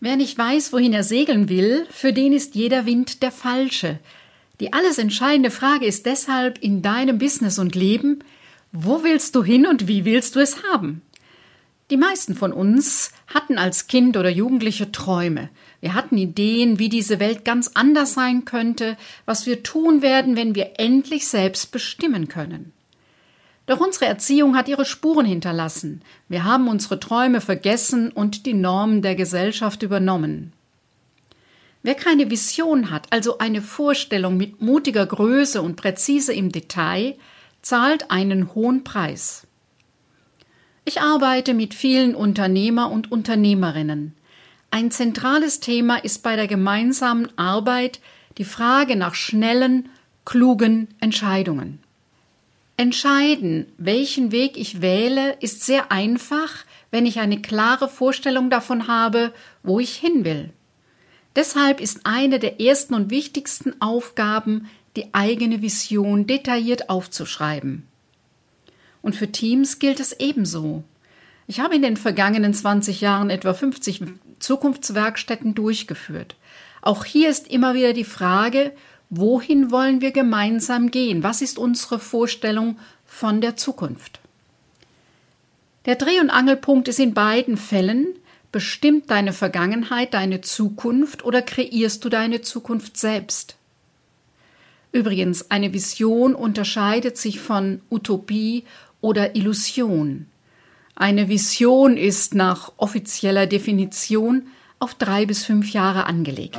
Wer nicht weiß, wohin er segeln will, für den ist jeder Wind der falsche. Die alles entscheidende Frage ist deshalb in deinem Business und Leben, wo willst du hin und wie willst du es haben? Die meisten von uns hatten als Kind oder Jugendliche Träume. Wir hatten Ideen, wie diese Welt ganz anders sein könnte, was wir tun werden, wenn wir endlich selbst bestimmen können. Doch unsere Erziehung hat ihre Spuren hinterlassen. Wir haben unsere Träume vergessen und die Normen der Gesellschaft übernommen. Wer keine Vision hat, also eine Vorstellung mit mutiger Größe und präzise im Detail, zahlt einen hohen Preis. Ich arbeite mit vielen Unternehmer und Unternehmerinnen. Ein zentrales Thema ist bei der gemeinsamen Arbeit die Frage nach schnellen, klugen Entscheidungen. Entscheiden, welchen Weg ich wähle, ist sehr einfach, wenn ich eine klare Vorstellung davon habe, wo ich hin will. Deshalb ist eine der ersten und wichtigsten Aufgaben, die eigene Vision detailliert aufzuschreiben. Und für Teams gilt es ebenso. Ich habe in den vergangenen 20 Jahren etwa 50 Zukunftswerkstätten durchgeführt. Auch hier ist immer wieder die Frage, Wohin wollen wir gemeinsam gehen? Was ist unsere Vorstellung von der Zukunft? Der Dreh- und Angelpunkt ist in beiden Fällen, bestimmt deine Vergangenheit deine Zukunft oder kreierst du deine Zukunft selbst? Übrigens, eine Vision unterscheidet sich von Utopie oder Illusion. Eine Vision ist nach offizieller Definition auf drei bis fünf Jahre angelegt.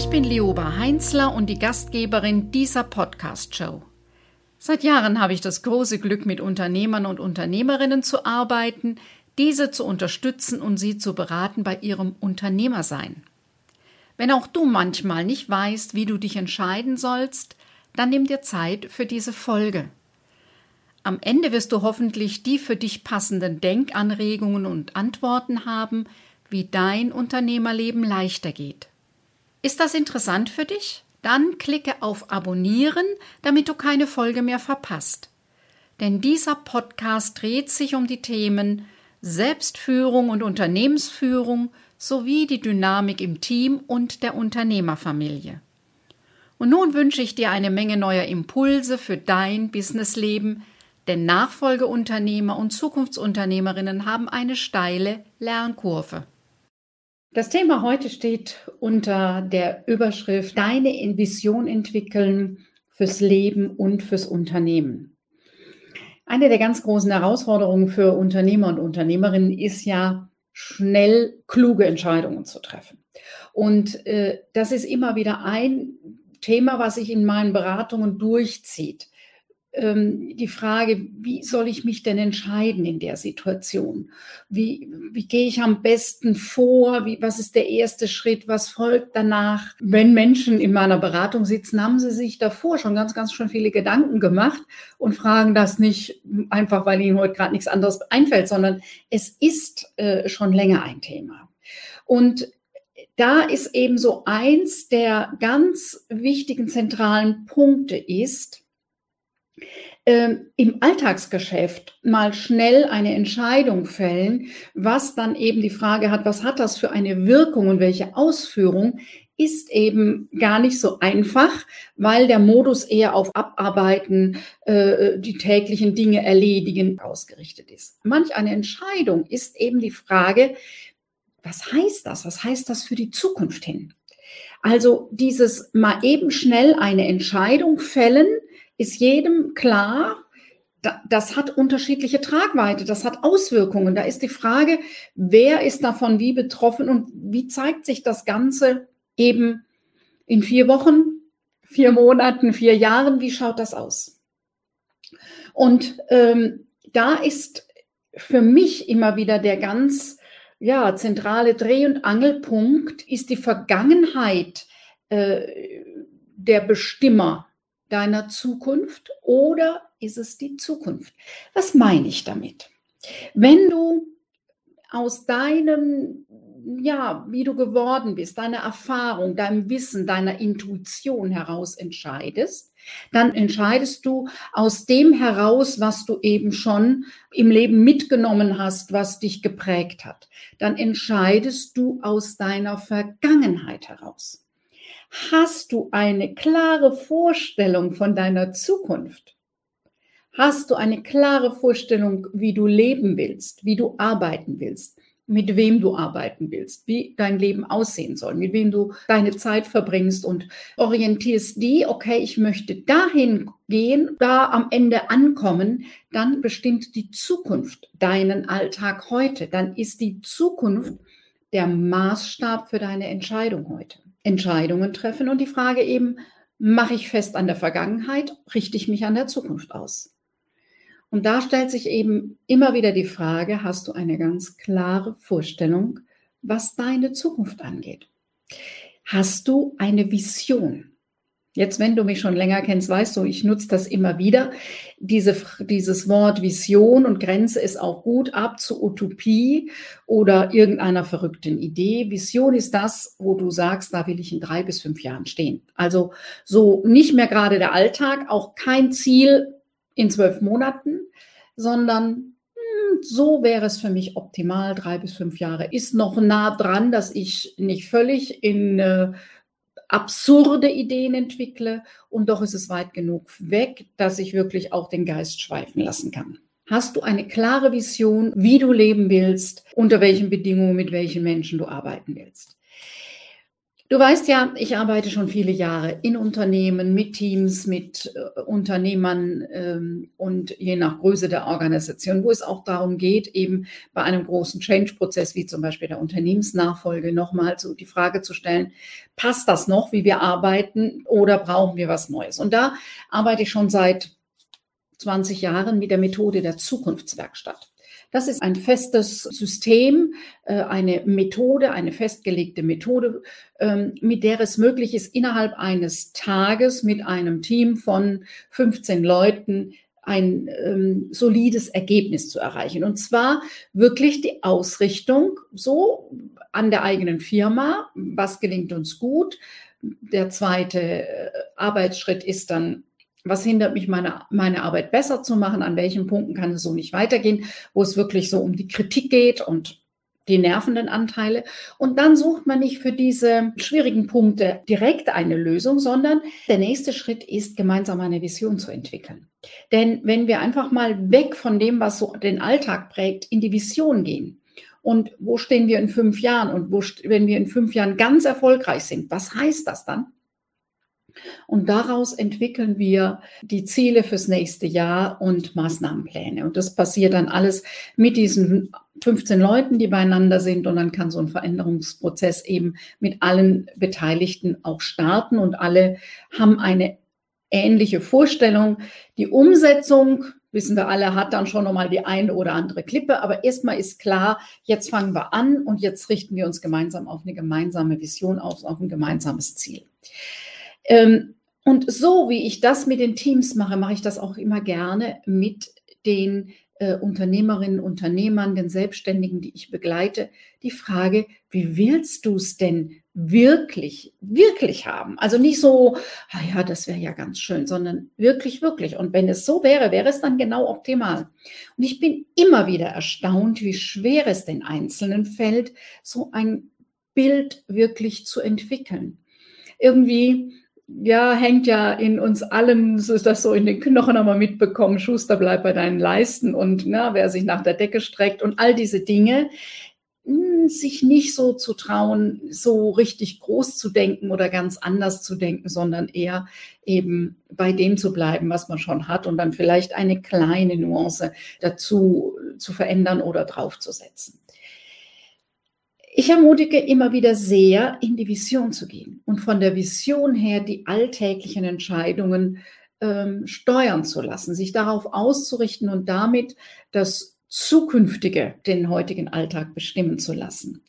Ich bin Leoba Heinzler und die Gastgeberin dieser Podcast-Show. Seit Jahren habe ich das große Glück, mit Unternehmern und Unternehmerinnen zu arbeiten, diese zu unterstützen und sie zu beraten bei ihrem Unternehmersein. Wenn auch du manchmal nicht weißt, wie du dich entscheiden sollst, dann nimm dir Zeit für diese Folge. Am Ende wirst du hoffentlich die für dich passenden Denkanregungen und Antworten haben, wie dein Unternehmerleben leichter geht. Ist das interessant für dich? Dann klicke auf Abonnieren, damit du keine Folge mehr verpasst. Denn dieser Podcast dreht sich um die Themen Selbstführung und Unternehmensführung sowie die Dynamik im Team und der Unternehmerfamilie. Und nun wünsche ich dir eine Menge neuer Impulse für dein Businessleben, denn Nachfolgeunternehmer und Zukunftsunternehmerinnen haben eine steile Lernkurve. Das Thema heute steht unter der Überschrift Deine Vision entwickeln fürs Leben und fürs Unternehmen. Eine der ganz großen Herausforderungen für Unternehmer und Unternehmerinnen ist ja, schnell kluge Entscheidungen zu treffen. Und äh, das ist immer wieder ein Thema, was sich in meinen Beratungen durchzieht ähm, die Frage, wie soll ich mich denn entscheiden in der Situation? Wie, wie gehe ich am besten vor? Wie, was ist der erste Schritt? Was folgt danach? Wenn Menschen in meiner Beratung sitzen, haben sie sich davor schon ganz, ganz schön viele Gedanken gemacht und fragen das nicht einfach, weil ihnen heute gerade nichts anderes einfällt, sondern es ist äh, schon länger ein Thema. Und da ist eben so eins der ganz wichtigen zentralen Punkte ist, im Alltagsgeschäft mal schnell eine Entscheidung fällen, was dann eben die Frage hat, was hat das für eine Wirkung und welche Ausführung, ist eben gar nicht so einfach, weil der Modus eher auf Abarbeiten, äh, die täglichen Dinge erledigen ausgerichtet ist. Manch eine Entscheidung ist eben die Frage, was heißt das? Was heißt das für die Zukunft hin? Also dieses mal eben schnell eine Entscheidung fällen, ist jedem klar, das hat unterschiedliche Tragweite, das hat Auswirkungen. Da ist die Frage, wer ist davon wie betroffen und wie zeigt sich das Ganze eben in vier Wochen, vier Monaten, vier Jahren, wie schaut das aus? Und ähm, da ist für mich immer wieder der ganz ja, zentrale Dreh- und Angelpunkt ist die Vergangenheit äh, der Bestimmer deiner Zukunft oder ist es die Zukunft? Was meine ich damit? Wenn du aus deinem, ja, wie du geworden bist, deiner Erfahrung, deinem Wissen, deiner Intuition heraus entscheidest, dann entscheidest du aus dem heraus, was du eben schon im Leben mitgenommen hast, was dich geprägt hat. Dann entscheidest du aus deiner Vergangenheit heraus. Hast du eine klare Vorstellung von deiner Zukunft? Hast du eine klare Vorstellung, wie du leben willst, wie du arbeiten willst, mit wem du arbeiten willst, wie dein Leben aussehen soll, mit wem du deine Zeit verbringst und orientierst die, okay, ich möchte dahin gehen, da am Ende ankommen, dann bestimmt die Zukunft deinen Alltag heute. Dann ist die Zukunft der Maßstab für deine Entscheidung heute. Entscheidungen treffen und die Frage eben, mache ich fest an der Vergangenheit, richte ich mich an der Zukunft aus? Und da stellt sich eben immer wieder die Frage, hast du eine ganz klare Vorstellung, was deine Zukunft angeht? Hast du eine Vision? Jetzt, wenn du mich schon länger kennst, weißt du, ich nutze das immer wieder. Diese, dieses Wort Vision und Grenze ist auch gut ab zu Utopie oder irgendeiner verrückten Idee. Vision ist das, wo du sagst, da will ich in drei bis fünf Jahren stehen. Also so nicht mehr gerade der Alltag, auch kein Ziel in zwölf Monaten, sondern hm, so wäre es für mich optimal, drei bis fünf Jahre. Ist noch nah dran, dass ich nicht völlig in äh, absurde Ideen entwickle und doch ist es weit genug weg, dass ich wirklich auch den Geist schweifen lassen kann. Hast du eine klare Vision, wie du leben willst, unter welchen Bedingungen, mit welchen Menschen du arbeiten willst? Du weißt ja, ich arbeite schon viele Jahre in Unternehmen, mit Teams, mit äh, Unternehmern ähm, und je nach Größe der Organisation, wo es auch darum geht, eben bei einem großen Change-Prozess wie zum Beispiel der Unternehmensnachfolge nochmal so die Frage zu stellen, passt das noch, wie wir arbeiten oder brauchen wir was Neues? Und da arbeite ich schon seit 20 Jahren mit der Methode der Zukunftswerkstatt. Das ist ein festes System, äh, eine Methode, eine festgelegte Methode, ähm, mit der es möglich ist, innerhalb eines Tages mit einem Team von 15 Leuten ein ähm, solides Ergebnis zu erreichen. Und zwar wirklich die Ausrichtung so an der eigenen Firma, was gelingt uns gut. Der zweite äh, Arbeitsschritt ist dann was hindert mich, meine, meine Arbeit besser zu machen? An welchen Punkten kann es so nicht weitergehen, wo es wirklich so um die Kritik geht und die nervenden Anteile. Und dann sucht man nicht für diese schwierigen Punkte direkt eine Lösung, sondern der nächste Schritt ist, gemeinsam eine Vision zu entwickeln. Denn wenn wir einfach mal weg von dem, was so den Alltag prägt, in die Vision gehen, und wo stehen wir in fünf Jahren? Und wo, wenn wir in fünf Jahren ganz erfolgreich sind, was heißt das dann? Und daraus entwickeln wir die Ziele fürs nächste Jahr und Maßnahmenpläne. Und das passiert dann alles mit diesen 15 Leuten, die beieinander sind. Und dann kann so ein Veränderungsprozess eben mit allen Beteiligten auch starten. Und alle haben eine ähnliche Vorstellung. Die Umsetzung, wissen wir alle, hat dann schon nochmal die eine oder andere Klippe. Aber erstmal ist klar, jetzt fangen wir an und jetzt richten wir uns gemeinsam auf eine gemeinsame Vision aus, auf ein gemeinsames Ziel. Ähm, und so wie ich das mit den Teams mache, mache ich das auch immer gerne mit den äh, Unternehmerinnen, Unternehmern, den Selbstständigen, die ich begleite, die Frage, wie willst du es denn wirklich, wirklich haben? Also nicht so, ah ja, das wäre ja ganz schön, sondern wirklich, wirklich. Und wenn es so wäre, wäre es dann genau optimal. Und ich bin immer wieder erstaunt, wie schwer es den Einzelnen fällt, so ein Bild wirklich zu entwickeln. Irgendwie ja, hängt ja in uns allen, so ist das so in den Knochen wir mitbekommen, Schuster bleibt bei deinen Leisten und na, ne, wer sich nach der Decke streckt und all diese Dinge, hm, sich nicht so zu trauen, so richtig groß zu denken oder ganz anders zu denken, sondern eher eben bei dem zu bleiben, was man schon hat und dann vielleicht eine kleine Nuance dazu zu verändern oder draufzusetzen. Ich ermutige immer wieder sehr, in die Vision zu gehen und von der Vision her die alltäglichen Entscheidungen ähm, steuern zu lassen, sich darauf auszurichten und damit das zukünftige den heutigen Alltag bestimmen zu lassen.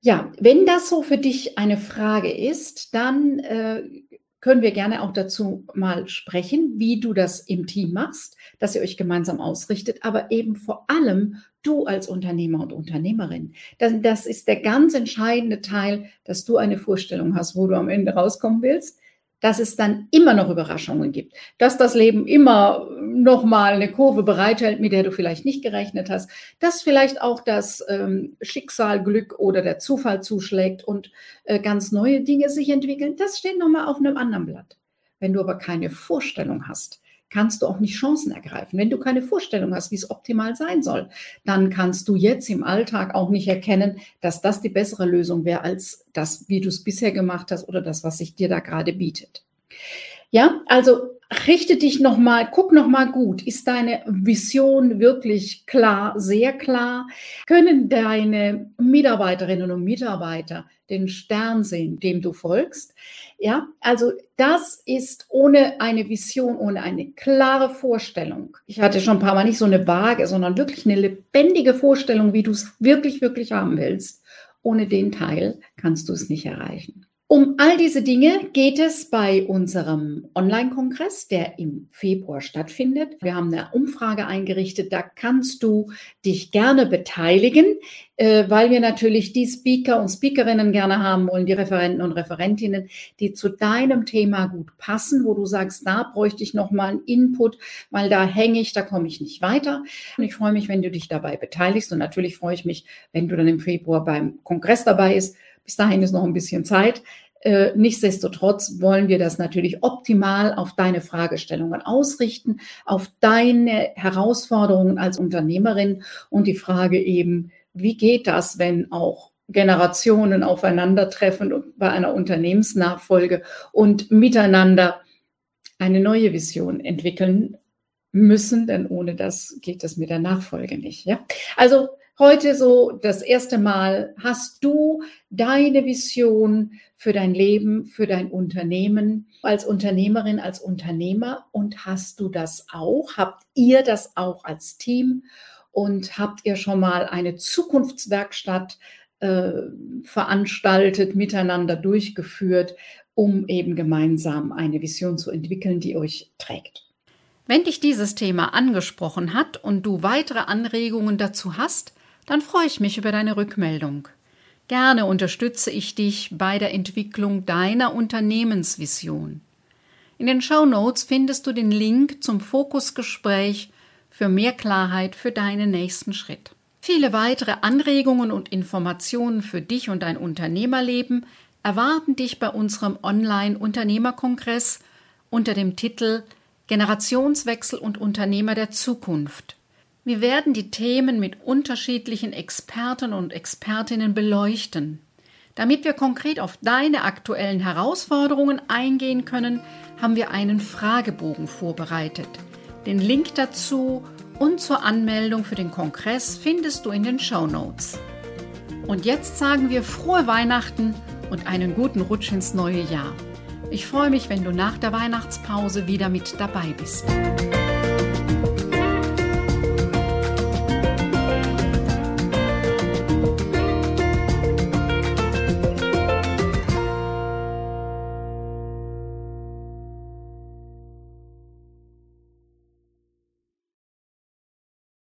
Ja, wenn das so für dich eine Frage ist, dann äh, können wir gerne auch dazu mal sprechen, wie du das im Team machst, dass ihr euch gemeinsam ausrichtet, aber eben vor allem du als Unternehmer und Unternehmerin. Das, das ist der ganz entscheidende Teil, dass du eine Vorstellung hast, wo du am Ende rauskommen willst dass es dann immer noch Überraschungen gibt, dass das Leben immer noch mal eine Kurve bereithält, mit der du vielleicht nicht gerechnet hast, dass vielleicht auch das ähm, Schicksal, Glück oder der Zufall zuschlägt und äh, ganz neue Dinge sich entwickeln. Das steht noch mal auf einem anderen Blatt. Wenn du aber keine Vorstellung hast, kannst du auch nicht Chancen ergreifen. Wenn du keine Vorstellung hast, wie es optimal sein soll, dann kannst du jetzt im Alltag auch nicht erkennen, dass das die bessere Lösung wäre als das, wie du es bisher gemacht hast oder das, was sich dir da gerade bietet. Ja, also richte dich nochmal, guck nochmal gut. Ist deine Vision wirklich klar, sehr klar? Können deine Mitarbeiterinnen und Mitarbeiter den Stern sehen, dem du folgst? Ja, also das ist ohne eine Vision, ohne eine klare Vorstellung. Ich hatte schon ein paar Mal nicht so eine vage, sondern wirklich eine lebendige Vorstellung, wie du es wirklich, wirklich haben willst. Ohne den Teil kannst du es nicht erreichen. Um all diese Dinge geht es bei unserem Online-Kongress, der im Februar stattfindet. Wir haben eine Umfrage eingerichtet, da kannst du dich gerne beteiligen, äh, weil wir natürlich die Speaker und Speakerinnen gerne haben wollen, die Referenten und Referentinnen, die zu deinem Thema gut passen, wo du sagst, da bräuchte ich nochmal einen Input, weil da hänge ich, da komme ich nicht weiter. Und ich freue mich, wenn du dich dabei beteiligst und natürlich freue ich mich, wenn du dann im Februar beim Kongress dabei bist bis dahin ist noch ein bisschen Zeit. Äh, nichtsdestotrotz wollen wir das natürlich optimal auf deine Fragestellungen ausrichten, auf deine Herausforderungen als Unternehmerin und die Frage eben, wie geht das, wenn auch Generationen aufeinandertreffen bei einer Unternehmensnachfolge und miteinander eine neue Vision entwickeln müssen, denn ohne das geht das mit der Nachfolge nicht. Ja? Also heute so das erste Mal hast du deine Vision für dein Leben, für dein Unternehmen als Unternehmerin, als Unternehmer und hast du das auch? Habt ihr das auch als Team? Und habt ihr schon mal eine Zukunftswerkstatt äh, veranstaltet, miteinander durchgeführt, um eben gemeinsam eine Vision zu entwickeln, die euch trägt? Wenn dich dieses Thema angesprochen hat und du weitere Anregungen dazu hast, dann freue ich mich über deine Rückmeldung. Gerne unterstütze ich dich bei der Entwicklung deiner Unternehmensvision. In den Show Notes findest du den Link zum Fokusgespräch für mehr Klarheit für deinen nächsten Schritt. Viele weitere Anregungen und Informationen für dich und dein Unternehmerleben erwarten dich bei unserem Online-Unternehmerkongress unter dem Titel Generationswechsel und Unternehmer der Zukunft. Wir werden die Themen mit unterschiedlichen Experten und Expertinnen beleuchten. Damit wir konkret auf deine aktuellen Herausforderungen eingehen können, haben wir einen Fragebogen vorbereitet. Den Link dazu und zur Anmeldung für den Kongress findest du in den Show Notes. Und jetzt sagen wir frohe Weihnachten und einen guten Rutsch ins neue Jahr. Ich freue mich, wenn du nach der Weihnachtspause wieder mit dabei bist.